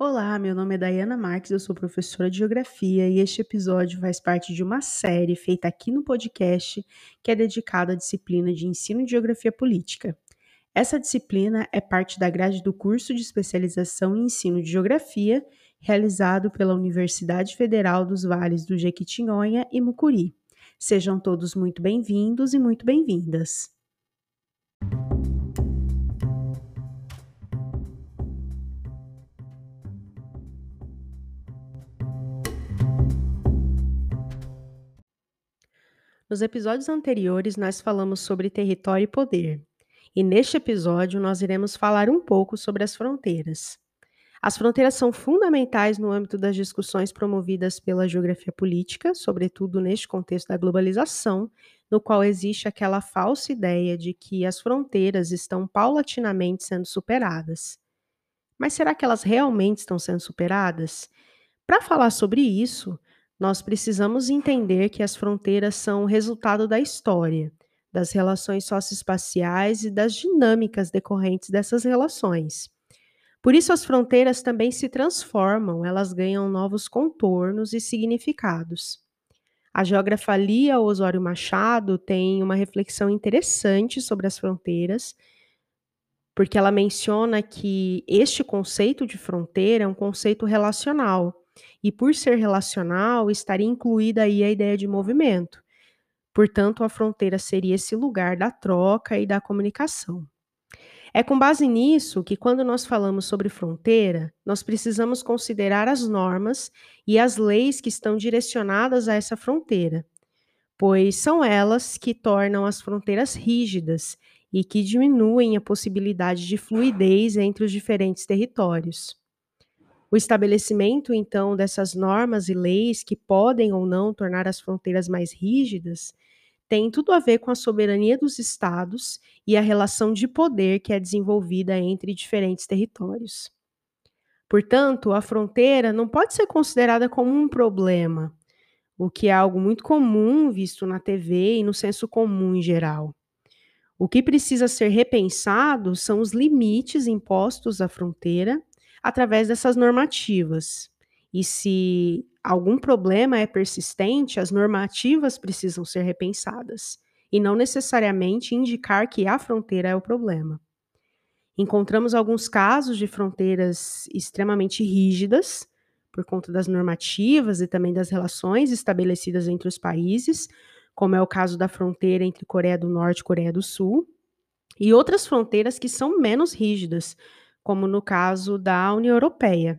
Olá, meu nome é Dayana Marques, eu sou professora de Geografia e este episódio faz parte de uma série feita aqui no podcast que é dedicada à disciplina de Ensino de Geografia Política. Essa disciplina é parte da grade do curso de especialização em Ensino de Geografia, realizado pela Universidade Federal dos Vales do Jequitinhonha e Mucuri. Sejam todos muito bem-vindos e muito bem-vindas. Nos episódios anteriores, nós falamos sobre território e poder, e neste episódio nós iremos falar um pouco sobre as fronteiras. As fronteiras são fundamentais no âmbito das discussões promovidas pela geografia política, sobretudo neste contexto da globalização, no qual existe aquela falsa ideia de que as fronteiras estão paulatinamente sendo superadas. Mas será que elas realmente estão sendo superadas? Para falar sobre isso, nós precisamos entender que as fronteiras são resultado da história, das relações socioespaciais e das dinâmicas decorrentes dessas relações. Por isso, as fronteiras também se transformam, elas ganham novos contornos e significados. A geógrafa Lia Osório Machado tem uma reflexão interessante sobre as fronteiras, porque ela menciona que este conceito de fronteira é um conceito relacional e por ser relacional, estaria incluída aí a ideia de movimento. Portanto, a fronteira seria esse lugar da troca e da comunicação. É com base nisso que, quando nós falamos sobre fronteira, nós precisamos considerar as normas e as leis que estão direcionadas a essa fronteira, pois são elas que tornam as fronteiras rígidas e que diminuem a possibilidade de fluidez entre os diferentes territórios. O estabelecimento, então, dessas normas e leis que podem ou não tornar as fronteiras mais rígidas tem tudo a ver com a soberania dos estados e a relação de poder que é desenvolvida entre diferentes territórios. Portanto, a fronteira não pode ser considerada como um problema, o que é algo muito comum visto na TV e no senso comum em geral. O que precisa ser repensado são os limites impostos à fronteira através dessas normativas. E se algum problema é persistente, as normativas precisam ser repensadas e não necessariamente indicar que a fronteira é o problema. Encontramos alguns casos de fronteiras extremamente rígidas, por conta das normativas e também das relações estabelecidas entre os países, como é o caso da fronteira entre Coreia do Norte e Coreia do Sul, e outras fronteiras que são menos rígidas, como no caso da União Europeia.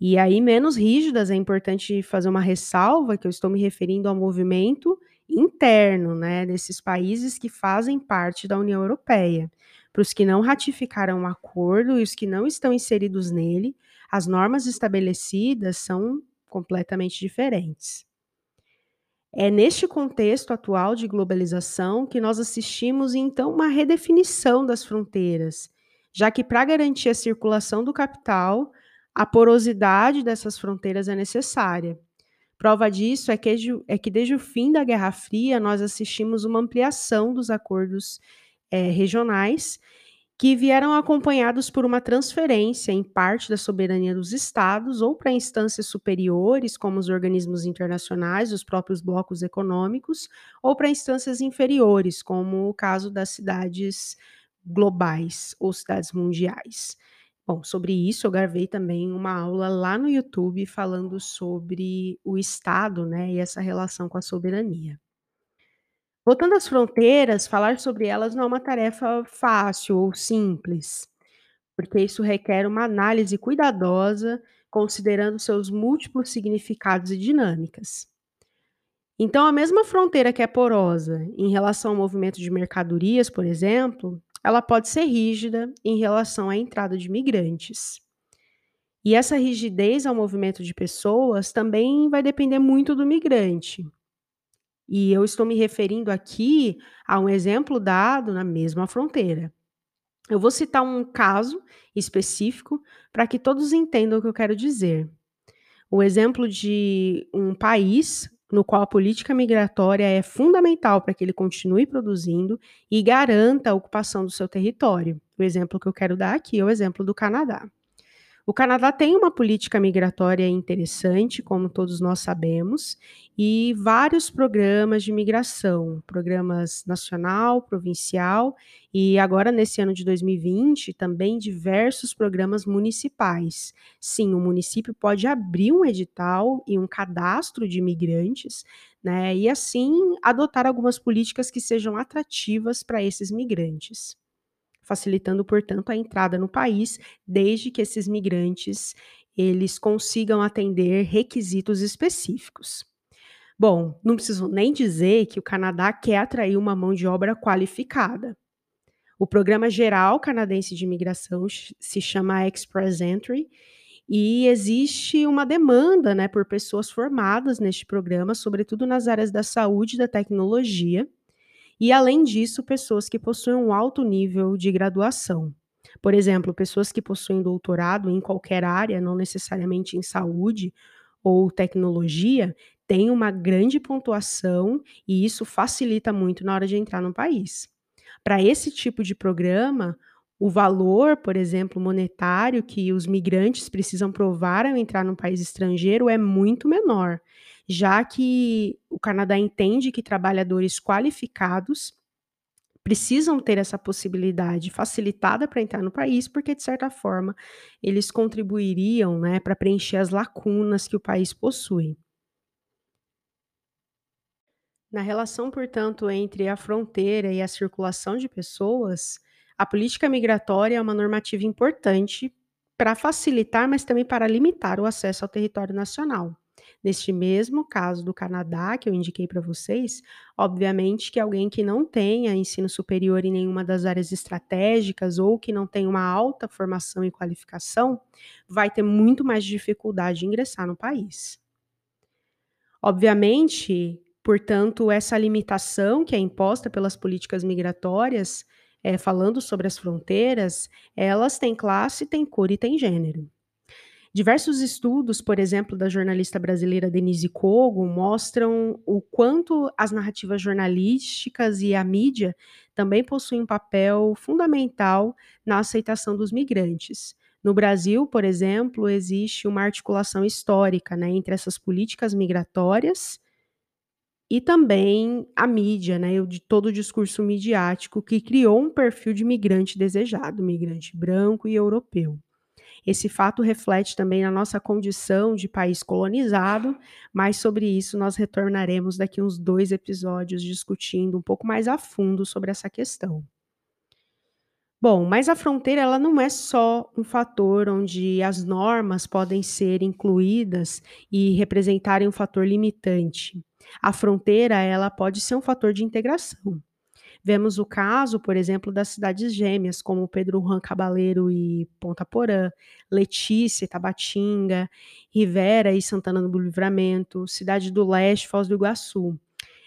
E aí, menos rígidas, é importante fazer uma ressalva que eu estou me referindo ao movimento interno, né, desses países que fazem parte da União Europeia. Para os que não ratificaram o acordo e os que não estão inseridos nele, as normas estabelecidas são completamente diferentes. É neste contexto atual de globalização que nós assistimos então uma redefinição das fronteiras já que para garantir a circulação do capital, a porosidade dessas fronteiras é necessária. Prova disso é que, é que desde o fim da Guerra Fria nós assistimos uma ampliação dos acordos é, regionais que vieram acompanhados por uma transferência em parte da soberania dos estados ou para instâncias superiores, como os organismos internacionais, os próprios blocos econômicos, ou para instâncias inferiores, como o caso das cidades globais ou cidades mundiais. Bom, sobre isso eu gravei também uma aula lá no YouTube falando sobre o Estado, né, e essa relação com a soberania. Voltando às fronteiras, falar sobre elas não é uma tarefa fácil ou simples, porque isso requer uma análise cuidadosa, considerando seus múltiplos significados e dinâmicas. Então, a mesma fronteira que é porosa em relação ao movimento de mercadorias, por exemplo, ela pode ser rígida em relação à entrada de migrantes. E essa rigidez ao movimento de pessoas também vai depender muito do migrante. E eu estou me referindo aqui a um exemplo dado na mesma fronteira. Eu vou citar um caso específico para que todos entendam o que eu quero dizer. O exemplo de um país no qual a política migratória é fundamental para que ele continue produzindo e garanta a ocupação do seu território. O exemplo que eu quero dar aqui é o exemplo do Canadá. O Canadá tem uma política migratória interessante, como todos nós sabemos, e vários programas de migração, programas nacional, provincial e agora nesse ano de 2020 também diversos programas municipais. Sim, o município pode abrir um edital e um cadastro de imigrantes, né, e assim adotar algumas políticas que sejam atrativas para esses migrantes facilitando, portanto, a entrada no país, desde que esses migrantes eles consigam atender requisitos específicos. Bom, não preciso nem dizer que o Canadá quer atrair uma mão de obra qualificada. O Programa Geral Canadense de Imigração se chama Express Entry e existe uma demanda né, por pessoas formadas neste programa, sobretudo nas áreas da saúde e da tecnologia, e, além disso, pessoas que possuem um alto nível de graduação. Por exemplo, pessoas que possuem doutorado em qualquer área, não necessariamente em saúde ou tecnologia, têm uma grande pontuação e isso facilita muito na hora de entrar no país. Para esse tipo de programa, o valor, por exemplo, monetário que os migrantes precisam provar ao entrar no país estrangeiro é muito menor já que o Canadá entende que trabalhadores qualificados precisam ter essa possibilidade facilitada para entrar no país, porque de certa forma eles contribuiriam, né, para preencher as lacunas que o país possui. Na relação, portanto, entre a fronteira e a circulação de pessoas, a política migratória é uma normativa importante para facilitar, mas também para limitar o acesso ao território nacional. Neste mesmo caso do Canadá, que eu indiquei para vocês, obviamente que alguém que não tenha ensino superior em nenhuma das áreas estratégicas ou que não tenha uma alta formação e qualificação, vai ter muito mais dificuldade de ingressar no país. Obviamente, portanto, essa limitação que é imposta pelas políticas migratórias, é, falando sobre as fronteiras, elas têm classe, têm cor e têm gênero. Diversos estudos, por exemplo, da jornalista brasileira Denise Kogo, mostram o quanto as narrativas jornalísticas e a mídia também possuem um papel fundamental na aceitação dos migrantes. No Brasil, por exemplo, existe uma articulação histórica né, entre essas políticas migratórias e também a mídia, né, de todo o discurso midiático que criou um perfil de migrante desejado, migrante branco e europeu. Esse fato reflete também a nossa condição de país colonizado, mas sobre isso nós retornaremos daqui uns dois episódios discutindo um pouco mais a fundo sobre essa questão. Bom, mas a fronteira ela não é só um fator onde as normas podem ser incluídas e representarem um fator limitante. A fronteira ela pode ser um fator de integração. Vemos o caso, por exemplo, das cidades gêmeas, como Pedro Juan Cabaleiro e Ponta Porã, Letícia Tabatinga, Rivera e Santana do Livramento, Cidade do Leste, Foz do Iguaçu.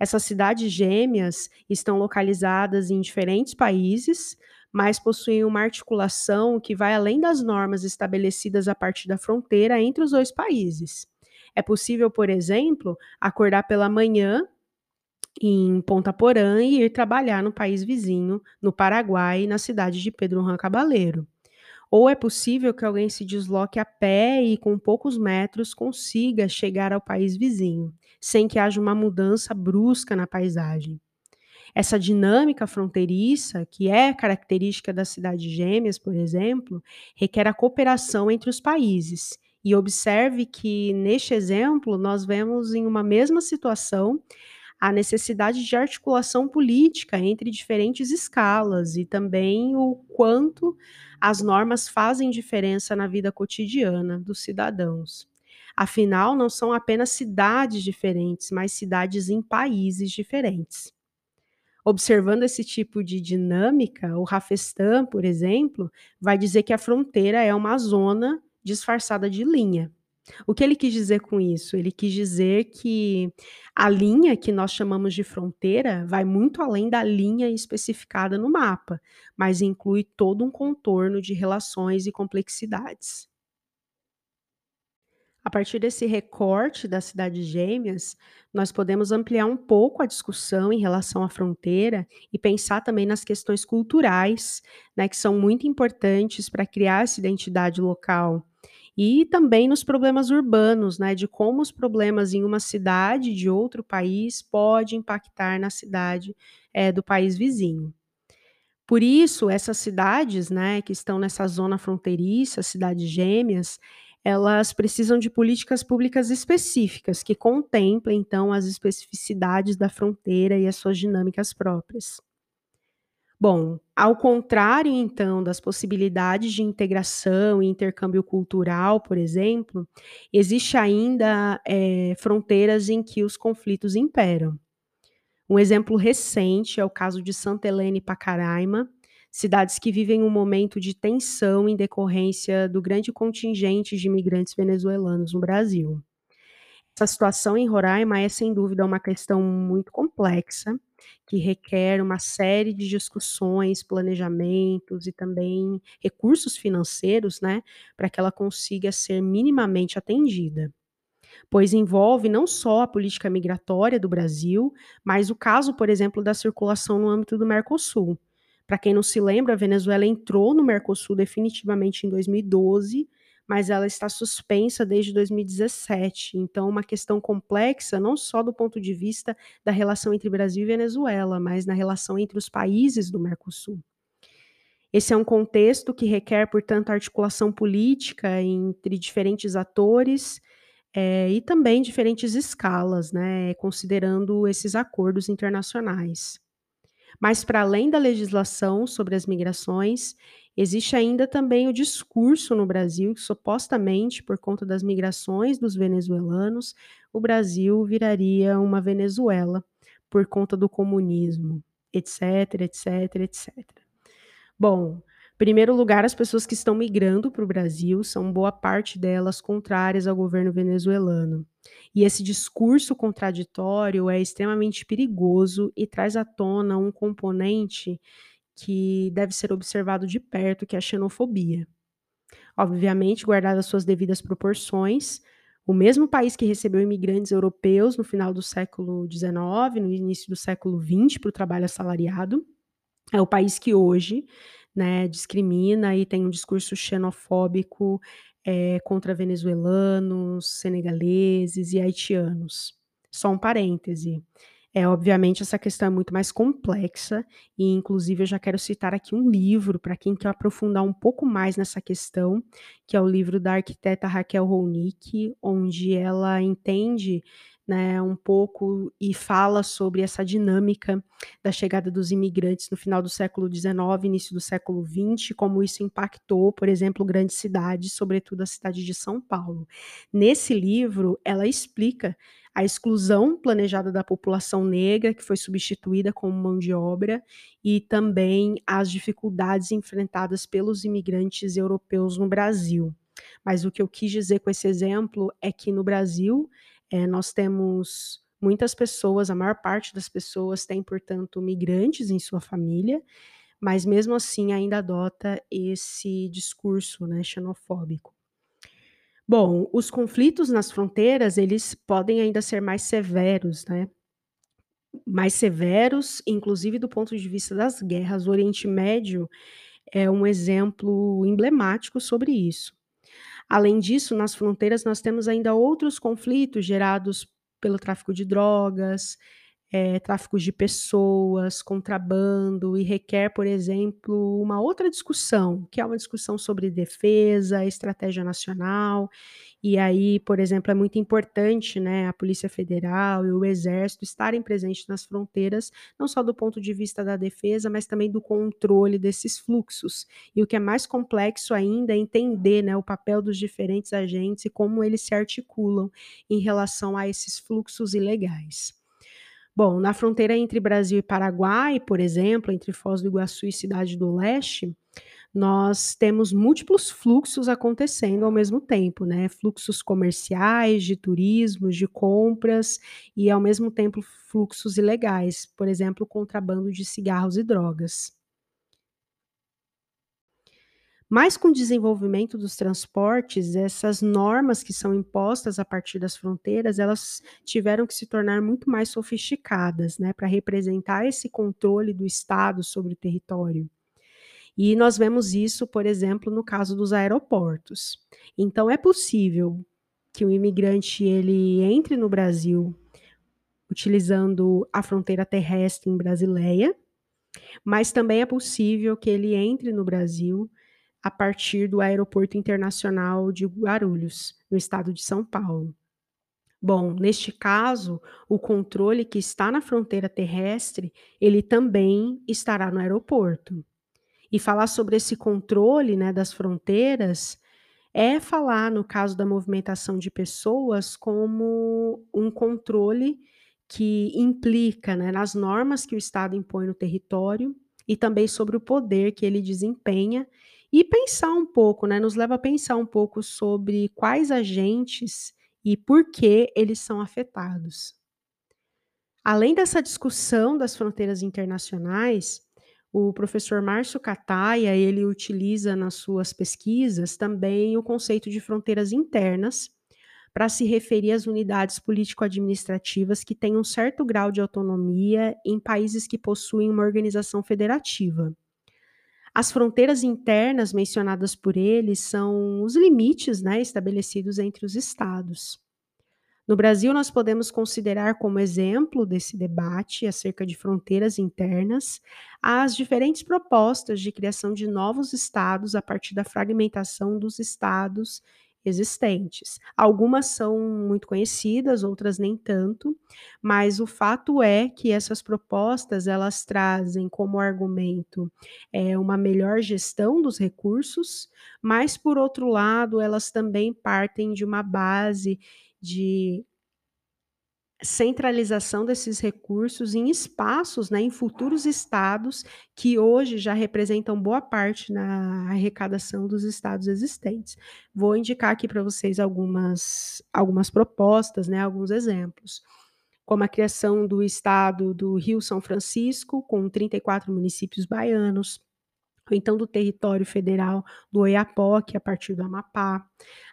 Essas cidades gêmeas estão localizadas em diferentes países, mas possuem uma articulação que vai além das normas estabelecidas a partir da fronteira entre os dois países. É possível, por exemplo, acordar pela manhã em Ponta Porã e ir trabalhar no país vizinho, no Paraguai, na cidade de Pedro Juan Cabaleiro. Ou é possível que alguém se desloque a pé e, com poucos metros, consiga chegar ao país vizinho, sem que haja uma mudança brusca na paisagem. Essa dinâmica fronteiriça, que é característica das cidades gêmeas, por exemplo, requer a cooperação entre os países. E observe que, neste exemplo, nós vemos em uma mesma situação a necessidade de articulação política entre diferentes escalas e também o quanto as normas fazem diferença na vida cotidiana dos cidadãos. Afinal, não são apenas cidades diferentes, mas cidades em países diferentes. Observando esse tipo de dinâmica, o Rafestan, por exemplo, vai dizer que a fronteira é uma zona disfarçada de linha. O que ele quis dizer com isso? Ele quis dizer que a linha que nós chamamos de fronteira vai muito além da linha especificada no mapa, mas inclui todo um contorno de relações e complexidades. A partir desse recorte das cidades gêmeas, nós podemos ampliar um pouco a discussão em relação à fronteira e pensar também nas questões culturais, né, que são muito importantes para criar essa identidade local E também nos problemas urbanos, né, de como os problemas em uma cidade de outro país pode impactar na cidade, eh, do país vizinho. Por isso, essas cidades, né, que estão nessa zona fronteiriça, cidades gêmeas, elas precisam de políticas públicas específicas, que contemplem, então, as especificidades da fronteira e as suas dinâmicas próprias. Bom, ao contrário, então, das possibilidades de integração e intercâmbio cultural, por exemplo, existe ainda, eh, fronteiras em que os conflitos imperam. Um exemplo recente é o caso de Santa Helena e Pacaraima, cidades que vivem um momento de tensão em decorrência do grande contingente de imigrantes venezuelanos no Brasil. Essa situação em Roraima é, sem dúvida, uma questão muito complexa, que requer uma série de discussões, planejamentos e também recursos financeiros, né, para que ela consiga ser minimamente atendida. Pois envolve não só a política migratória do Brasil, mas o caso, por exemplo, da circulação no âmbito do Mercosul. Para quem não se lembra, a Venezuela entrou no Mercosul definitivamente em 2012, mas ela está suspensa desde 2017. Então, uma questão complexa, não só do ponto de vista da relação entre Brasil e Venezuela, mas na relação entre os países do Mercosul. Esse é um contexto que requer, portanto, articulação política entre diferentes atores é, e também diferentes escalas, né, considerando esses acordos internacionais. Mas, para além da legislação sobre as migrações, existe ainda também o discurso no Brasil que, supostamente, por conta das migrações dos venezuelanos, o Brasil viraria uma Venezuela por conta do comunismo, etc, etc, etc. Bom, primeiro lugar, as pessoas que estão migrando para o Brasil são boa parte delas contrárias ao governo venezuelano. E esse discurso contraditório é extremamente perigoso e traz à tona um componente que deve ser observado de perto, que é a xenofobia. Obviamente, guardadas suas devidas proporções, o mesmo país que recebeu imigrantes europeus no final do século XIX, no início do século XX, para o trabalho assalariado, é o país que hoje né, discrimina e tem um discurso xenofóbico é, contra venezuelanos, senegaleses e haitianos. Só um parêntese. É, obviamente, essa questão é muito mais complexa, e inclusive eu já quero citar aqui um livro para quem quer aprofundar um pouco mais nessa questão, que é o livro da arquiteta Raquel Ronick, onde ela entende né, um pouco e fala sobre essa dinâmica da chegada dos imigrantes no final do século XIX, início do século XX, como isso impactou, por exemplo, grandes cidades, sobretudo a cidade de São Paulo. Nesse livro, ela explica a exclusão planejada da população negra, que foi substituída como mão de obra, e também as dificuldades enfrentadas pelos imigrantes europeus no Brasil. Mas o que eu quis dizer com esse exemplo é que no Brasil é, nós temos muitas pessoas, a maior parte das pessoas tem, portanto, migrantes em sua família, mas mesmo assim ainda adota esse discurso né, xenofóbico. Bom, os conflitos nas fronteiras, eles podem ainda ser mais severos, né? Mais severos, inclusive do ponto de vista das guerras. O Oriente Médio é um exemplo emblemático sobre isso. Além disso, nas fronteiras nós temos ainda outros conflitos gerados pelo tráfico de drogas, é, tráfico de pessoas, contrabando, e requer, por exemplo, uma outra discussão, que é uma discussão sobre defesa, estratégia nacional. E aí, por exemplo, é muito importante né, a Polícia Federal e o Exército estarem presentes nas fronteiras, não só do ponto de vista da defesa, mas também do controle desses fluxos. E o que é mais complexo ainda é entender né, o papel dos diferentes agentes e como eles se articulam em relação a esses fluxos ilegais. Bom, na fronteira entre Brasil e Paraguai, por exemplo, entre Foz do Iguaçu e Cidade do Leste, nós temos múltiplos fluxos acontecendo ao mesmo tempo, né? Fluxos comerciais, de turismo, de compras e ao mesmo tempo fluxos ilegais, por exemplo, contrabando de cigarros e drogas. Mas com o desenvolvimento dos transportes, essas normas que são impostas a partir das fronteiras, elas tiveram que se tornar muito mais sofisticadas, né, para representar esse controle do Estado sobre o território. E nós vemos isso, por exemplo, no caso dos aeroportos. Então é possível que o imigrante ele entre no Brasil utilizando a fronteira terrestre em Brasileia, mas também é possível que ele entre no Brasil a partir do Aeroporto Internacional de Guarulhos, no estado de São Paulo. Bom, neste caso, o controle que está na fronteira terrestre, ele também estará no aeroporto. E falar sobre esse controle né, das fronteiras é falar, no caso da movimentação de pessoas, como um controle que implica né, nas normas que o Estado impõe no território e também sobre o poder que ele desempenha e pensar um pouco, né, nos leva a pensar um pouco sobre quais agentes e por que eles são afetados. Além dessa discussão das fronteiras internacionais, o professor Márcio Cataia, ele utiliza nas suas pesquisas também o conceito de fronteiras internas, para se referir às unidades político-administrativas que têm um certo grau de autonomia em países que possuem uma organização federativa. As fronteiras internas mencionadas por ele são os limites né, estabelecidos entre os estados. No Brasil, nós podemos considerar como exemplo desse debate acerca de fronteiras internas as diferentes propostas de criação de novos estados a partir da fragmentação dos estados existentes. Algumas são muito conhecidas, outras nem tanto, mas o fato é que essas propostas elas trazem como argumento é, uma melhor gestão dos recursos, mas por outro lado elas também partem de uma base de centralização desses recursos em espaços, né, em futuros estados que hoje já representam boa parte na arrecadação dos estados existentes. Vou indicar aqui para vocês algumas, algumas propostas, né, alguns exemplos, como a criação do estado do Rio São Francisco, com 34 municípios baianos, ou então do território federal do Oiapoque, a partir do Amapá,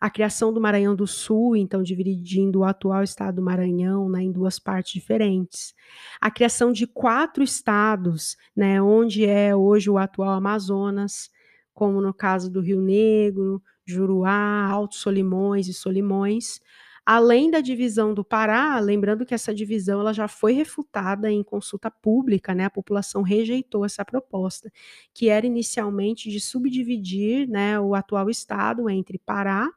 a criação do Maranhão do Sul, então dividindo o atual estado do Maranhão né, em duas partes diferentes, a criação de quatro estados, né, onde é hoje o atual Amazonas, como no caso do Rio Negro, Juruá, Alto Solimões e Solimões, Além da divisão do Pará, lembrando que essa divisão ela já foi refutada em consulta pública, né? A população rejeitou essa proposta, que era inicialmente de subdividir, né, o atual estado entre Pará,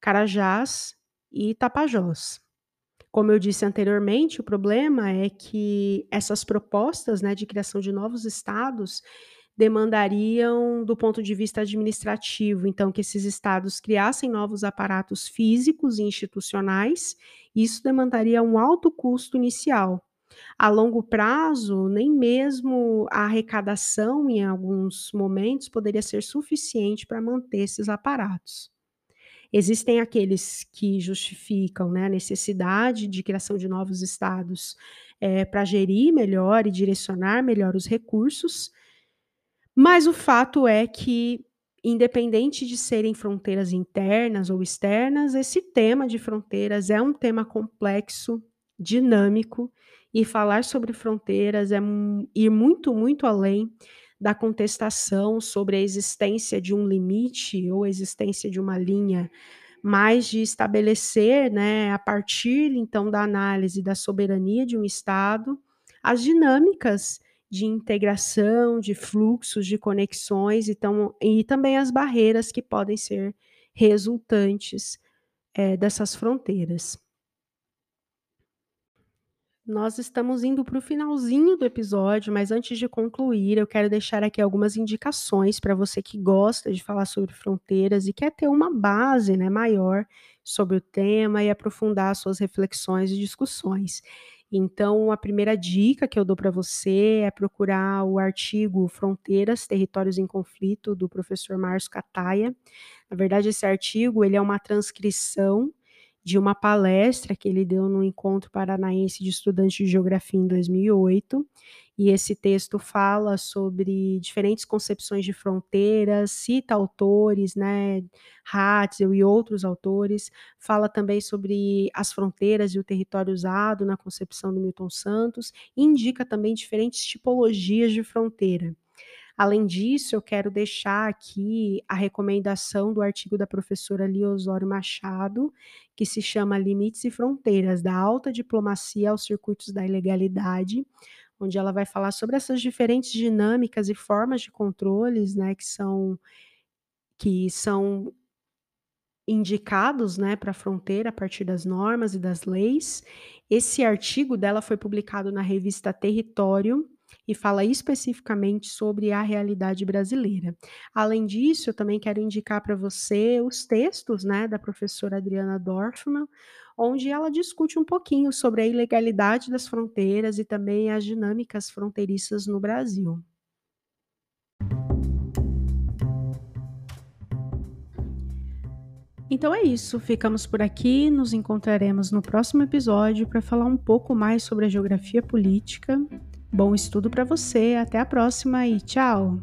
Carajás e Tapajós. Como eu disse anteriormente, o problema é que essas propostas, né, de criação de novos estados, demandariam do ponto de vista administrativo, então que esses estados criassem novos aparatos físicos e institucionais, isso demandaria um alto custo inicial. A longo prazo, nem mesmo a arrecadação, em alguns momentos, poderia ser suficiente para manter esses aparatos. Existem aqueles que justificam né, a necessidade de criação de novos estados é, para gerir melhor e direcionar melhor os recursos, mas o fato é que, independente de serem fronteiras internas ou externas, esse tema de fronteiras é um tema complexo, dinâmico, e falar sobre fronteiras é ir muito, muito além da contestação sobre a existência de um limite ou a existência de uma linha, mas de estabelecer, né, a partir então da análise da soberania de um Estado, as dinâmicas de integração, de fluxos, de conexões, então, e também as barreiras que podem ser resultantes é, dessas fronteiras. Nós estamos indo para o finalzinho do episódio, mas antes de concluir, eu quero deixar aqui algumas indicações para você que gosta de falar sobre fronteiras e quer ter uma base né, maior sobre o tema e aprofundar suas reflexões e discussões. Então, a primeira dica que eu dou para você é procurar o artigo Fronteiras, Territórios em Conflito, do professor Márcio Cataia. Na verdade, esse artigo ele é uma transcrição de uma palestra que ele deu no Encontro Paranaense de Estudantes de Geografia em 2008, e esse texto fala sobre diferentes concepções de fronteiras, cita autores, né, Hatzel e outros autores, fala também sobre as fronteiras e o território usado na concepção do Milton Santos, e indica também diferentes tipologias de fronteira. Além disso, eu quero deixar aqui a recomendação do artigo da professora Lia Machado, que se chama Limites e Fronteiras da Alta Diplomacia aos Circuitos da Ilegalidade, onde ela vai falar sobre essas diferentes dinâmicas e formas de controles, né, que são que são indicados, né, para a fronteira a partir das normas e das leis. Esse artigo dela foi publicado na revista Território e fala especificamente sobre a realidade brasileira. Além disso, eu também quero indicar para você os textos, né, da professora Adriana Dorfman, onde ela discute um pouquinho sobre a ilegalidade das fronteiras e também as dinâmicas fronteiriças no Brasil. Então é isso, ficamos por aqui, nos encontraremos no próximo episódio para falar um pouco mais sobre a geografia política. Bom estudo para você, até a próxima e tchau!